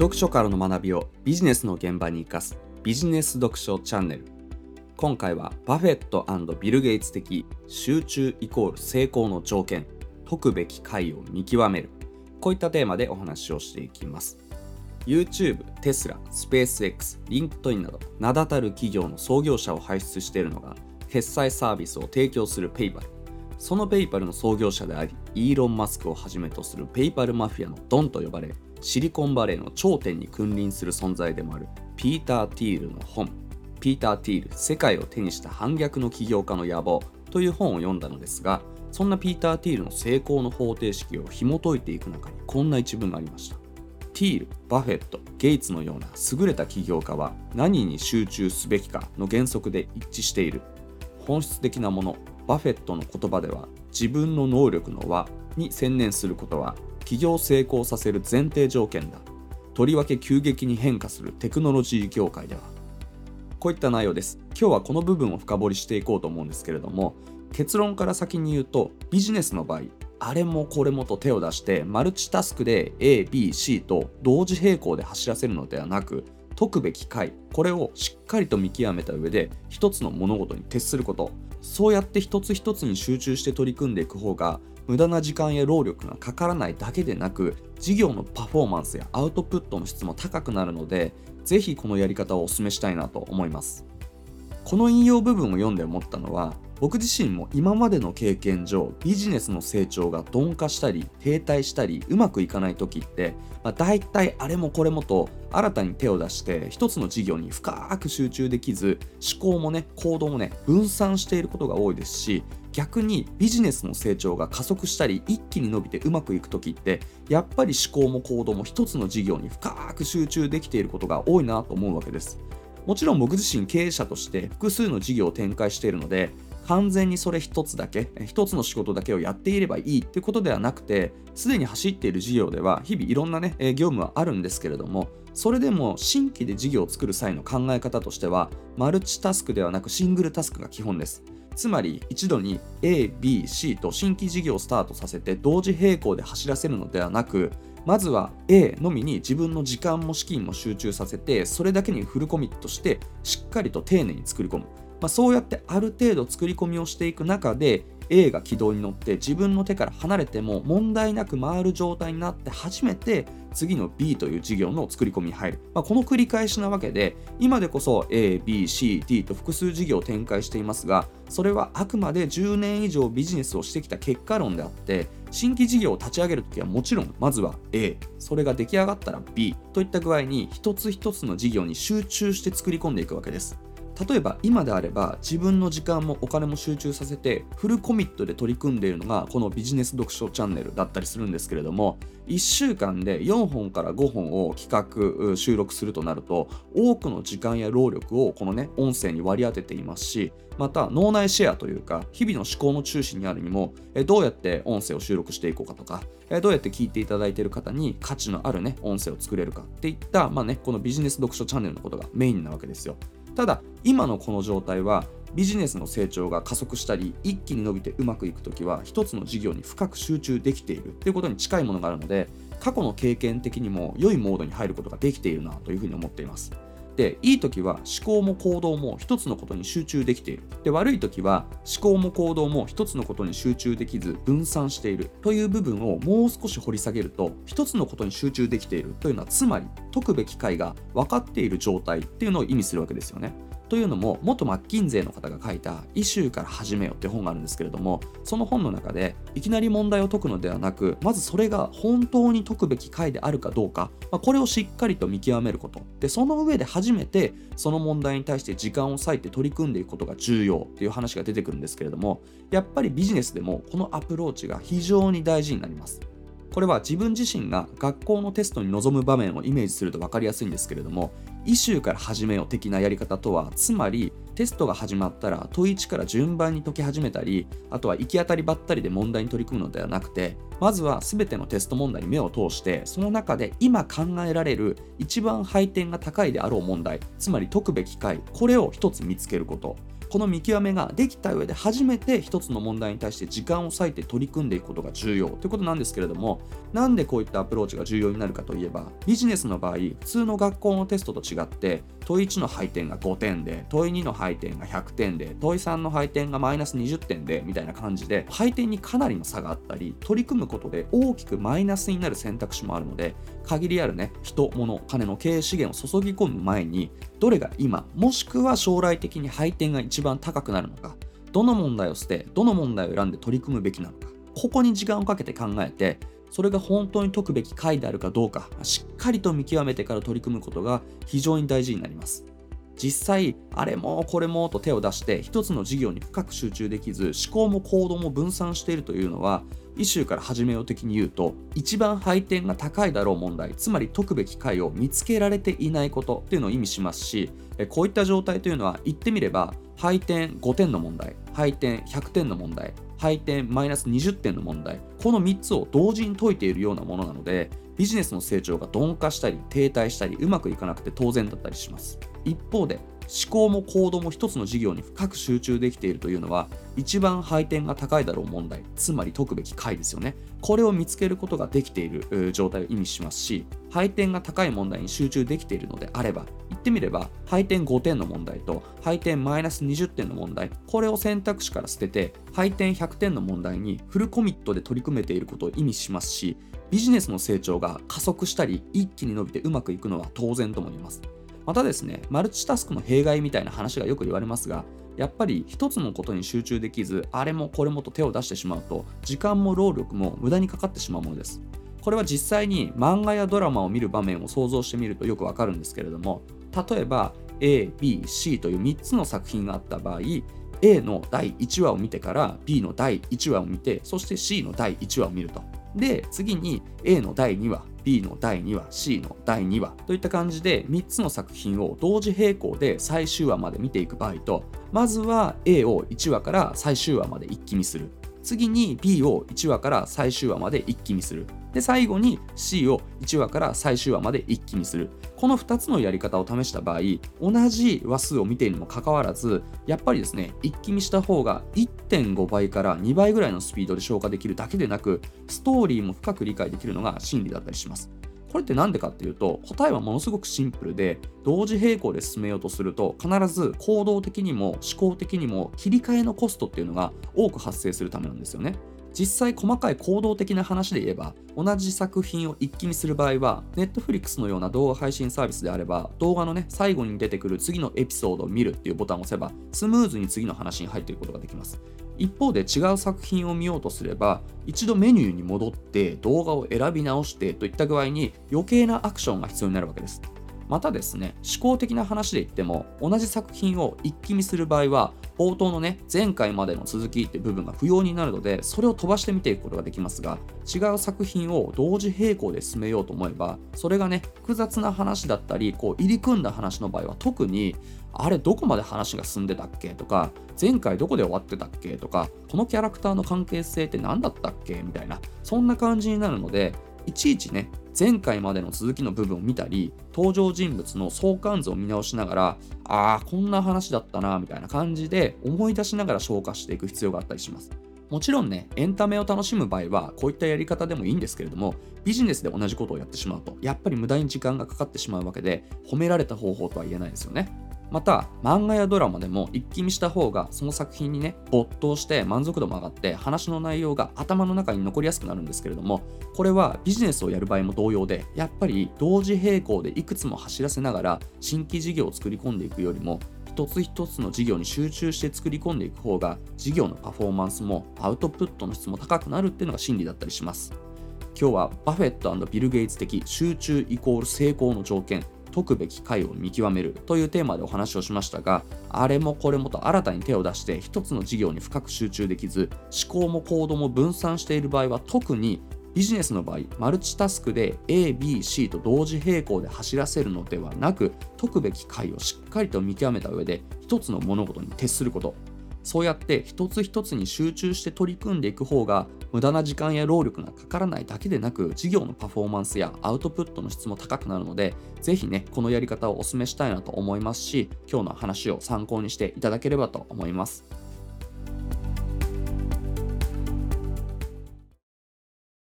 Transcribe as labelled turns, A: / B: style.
A: 読書からの学びをビジネスの現場に生かすビジネス読書チャンネル。今回はバフェットビル・ゲイツ的集中イコール成功の条件解くべき解を見極める。こういったテーマでお話をしていきます。YouTube、テスラ、スペース X、リンクトインなど名だたる企業の創業者を輩出しているのが決済サービスを提供する PayPal その PayPal の創業者でありイーロン・マスクをはじめとする PayPal マフィアのドンと呼ばれシリコンバレーの頂点に君臨する存在でもある。ピーター・ティールの本。ピーター・ティール世界を手にした反逆の起業家の野望という本を読んだのですがそんなピーター・ティールの成功の方程式を紐解いていく中にこんな一文がありました。ティール、バフェット、ゲイツのような優れた起業家は何に集中すべきかの原則で一致している。本質的なものバフェットの言葉では自分の能力の輪に専念することは起業成功させる前提条件だ。とりわけ急激に変化するテクノロジー業界では。こういった内容です。今日はこの部分を深掘りしていこうと思うんですけれども結論から先に言うとビジネスの場合あれもこれもと手を出してマルチタスクで ABC と同時並行で走らせるのではなく解くべき回これをしっかりと見極めた上で一つの物事に徹すること。そうやって一つ一つに集中して取り組んでいく方が無駄な時間や労力がかからないだけでなく事業のパフォーマンスやアウトプットの質も高くなるのでぜひこのやり方をお勧めしたいなと思います。この引用部分を読んで思ったのは僕自身も今までの経験上ビジネスの成長が鈍化したり停滞したりうまくいかない時って、まあ、大体あれもこれもと新たに手を出して一つの事業に深く集中できず思考もね行動もね分散していることが多いですし逆にビジネスの成長が加速したり一気に伸びてうまくいく時ってやっぱり思考も行動も一つの事業に深く集中できていることが多いなと思うわけです。もちろん僕自身経営者として複数の事業を展開しているので完全にそれ一つだけ一つの仕事だけをやっていればいいってことではなくてすでに走っている事業では日々いろんなね業務はあるんですけれどもそれでも新規で事業を作る際の考え方としてはマルチタスクではなくシングルタスクが基本です。つまり一度に A、B、C と新規事業をスタートさせて同時並行で走らせるのではなくまずは A のみに自分の時間も資金も集中させてそれだけにフルコミットしてしっかりと丁寧に作り込む。まあ、そうやってある程度作り込みをしていく中で A が軌道に乗って自分の手から離れても問題なく回る状態になって初めて次の B という事業の作り込みに入る、まあ、この繰り返しなわけで今でこそ A、B、C、D と複数事業を展開していますがそれはあくまで10年以上ビジネスをしてきた結果論であって新規事業を立ち上げるときはもちろんまずは A それが出来上がったら B といった具合に一つ一つの事業に集中して作り込んでいくわけです。例えば今であれば自分の時間もお金も集中させてフルコミットで取り組んでいるのがこのビジネス読書チャンネルだったりするんですけれども1週間で4本から5本を企画収録するとなると多くの時間や労力をこのね音声に割り当てていますしまた脳内シェアというか日々の思考の中心にあるにもどうやって音声を収録していこうかとかどうやって聞いていただいている方に価値のあるね音声を作れるかっていったまあねこのビジネス読書チャンネルのことがメインなわけですよ。ただ今のこの状態はビジネスの成長が加速したり一気に伸びてうまくいく時は一つの事業に深く集中できている。っていうことに近いものがあるので過去の経験的にも良いモードに入ることができているなというふうに思っています。でいい時は思考も行動も一つのことに集中できている。で悪い時は思考も行動も一つのことに集中できず分散している。という部分をもう少し掘り下げると一つのことに集中できているというのはつまり解くべき解が分かっている状態っていうのを意味するわけですよね。というのも元マッキンゼーの方が書いた「イシューから始めよ」って本があるんですけれどもその本の中でいきなり問題を解くのではなくまずそれが本当に解くべき回であるかどうか、まあ、これをしっかりと見極めること。でその上で初めてその問題に対して時間を割いて取り組んでいくことが重要っていう話が出てくるんですけれどもやっぱりビジネスでもこのアプローチが非常に大事になります。これは自分自身が学校のテストに臨む場面をイメージすると分かりやすいんですけれどもイシューから始めよう的なやり方とはつまりテストが始まったら問1から順番に解き始めたりあとは行き当たりばったりで問題に取り組むのではなくてまずは全てのテスト問題に目を通してその中で今考えられる一番配点が高いであろう問題つまり解くべき回これを1つ見つけること。この見極めができた上で初めて一つの問題に対して時間を割いて取り組んでいくことが重要ということなんですけれどもなんでこういったアプローチが重要になるかといえばビジネスの場合普通の学校のテストと違って問1の配点が5点で問い2の配点が100点で問い3の配点がマイナス20点でみたいな感じで配点にかなりの差があったり取り組むことで大きくマイナスになる選択肢もあるので限りあるね人物金の経営資源を注ぎ込む前にどれが今もしくは将来的に配点が一番番高くなるのかどの問題を捨てどの問題を選んで取り組むべきなのかここに時間をかけて考えてそれが本当に解くべき回であるかどうかしっかりと見極めてから取り組むことが非常に大事になります。実際あれもこれもと手を出して一つの事業に深く集中できず思考も行動も分散しているというのはイシューから始めよう的に言うと一番配点が高いだろう問題つまり解くべき回を見つけられていないことっていうのを意味しますしこういった状態というのは言ってみれば配点5点の問題配点100点の問題配点マイナス20点の問題この3つを同時に解いているようなものなのでビジネスの成長が鈍化したり停滞したりうまくいかなくて当然だったりします。一方で思考も行動も一つの事業に深く集中できているというのは一番配点が高いだろう問題つまり解くべき回ですよね。これを見つけることができている状態を意味しますし配点が高い問題に集中できているのであれば言ってみれば配点5点の問題と配点マイナス20点の問題これを選択肢から捨てて配点100点の問題にフルコミットで取り組めていることを意味しますしビジネスの成長が加速したり一気に伸びてうまくいくのは当然とも言えます。またですね、マルチタスクの弊害みたいな話がよく言われますが、やっぱり一つのことに集中できず、あれもこれもと手を出してしまうと、時間も労力も無駄にかかってしまうものです。これは実際に漫画やドラマを見る場面を想像してみるとよくわかるんですけれども、例えば A、B、C という3つの作品があった場合、A の第1話を見てから B の第1話を見て、そして C の第1話を見ると。で、次に A の第2話、B の第2話 C の第2話といった感じで3つの作品を同時並行で最終話まで見ていく場合とまずは A を1話から最終話まで一気見する。次に B を1話から最終話まで一気にする。で最後に C を1話から最終話まで一気にする。この2つのやり方を試した場合同じ話数を見ているにもかかわらずやっぱりですね一気にした方が1.5倍から2倍ぐらいのスピードで消化できるだけでなくストーリーも深く理解できるのが真理だったりします。これって何でかっていうと答えはものすごくシンプルで同時並行で進めようとすると必ず行動的にも思考的にも切り替えのコストっていうのが多く発生するためなんですよね。実際細かい行動的な話で言えば同じ作品を一気にする場合は Netflix のような動画配信サービスであれば動画のね最後に出てくる次のエピソードを見るっていうボタンを押せばスムーズに次の話に入っていくことができます。一方で違う作品を見ようとすれば一度メニューに戻って動画を選び直してといった具合に余計なアクションが必要になるわけです。またですね思考的な話で言っても同じ作品を一気見する場合は冒頭のね前回までの続きって部分が不要になるのでそれを飛ばして見ていくことができますが違う作品を同時並行で進めようと思えばそれがね複雑な話だったりこう入り組んだ話の場合は特にあれどこまで話が進んでたっけとか前回どこで終わってたっけとかこのキャラクターの関係性って何だったっけみたいなそんな感じになるのでいちいちね前回までの続きの部分を見たり登場人物の相関図を見直しながらああこんな話だったなみたいな感じで思い出しながら消化していく必要があったりします。もちろんねエンタメを楽しむ場合はこういったやり方でもいいんですけれどもビジネスで同じことをやってしまうとやっぱり無駄に時間がかかってしまうわけで褒められた方法とは言えないですよね。また漫画やドラマでも一気見した方がその作品にね没頭して満足度も上がって話の内容が頭の中に残りやすくなるんですけれどもこれはビジネスをやる場合も同様でやっぱり同時並行でいくつも走らせながら新規事業を作り込んでいくよりも一つ一つの事業に集中して作り込んでいく方が事業のパフォーマンスもアウトプットの質も高くなるっていうのが真理だったりします。今日はバフェットビル・ゲイツ的集中イコール成功の条件。解くべき解を見極めるというテーマでお話をしましたがあれもこれもと新たに手を出して一つの事業に深く集中できず思考も行動も分散している場合は特にビジネスの場合マルチタスクで ABC と同時並行で走らせるのではなく解くべき解をしっかりと見極めた上で一つの物事に徹すること。そうやって一つ一つに集中して取り組んでいく方が無駄な時間や労力がかからないだけでなく事業のパフォーマンスやアウトプットの質も高くなるのでぜひねこのやり方をお勧めしたいなと思いますし今日の話を参考にしていただければと思います。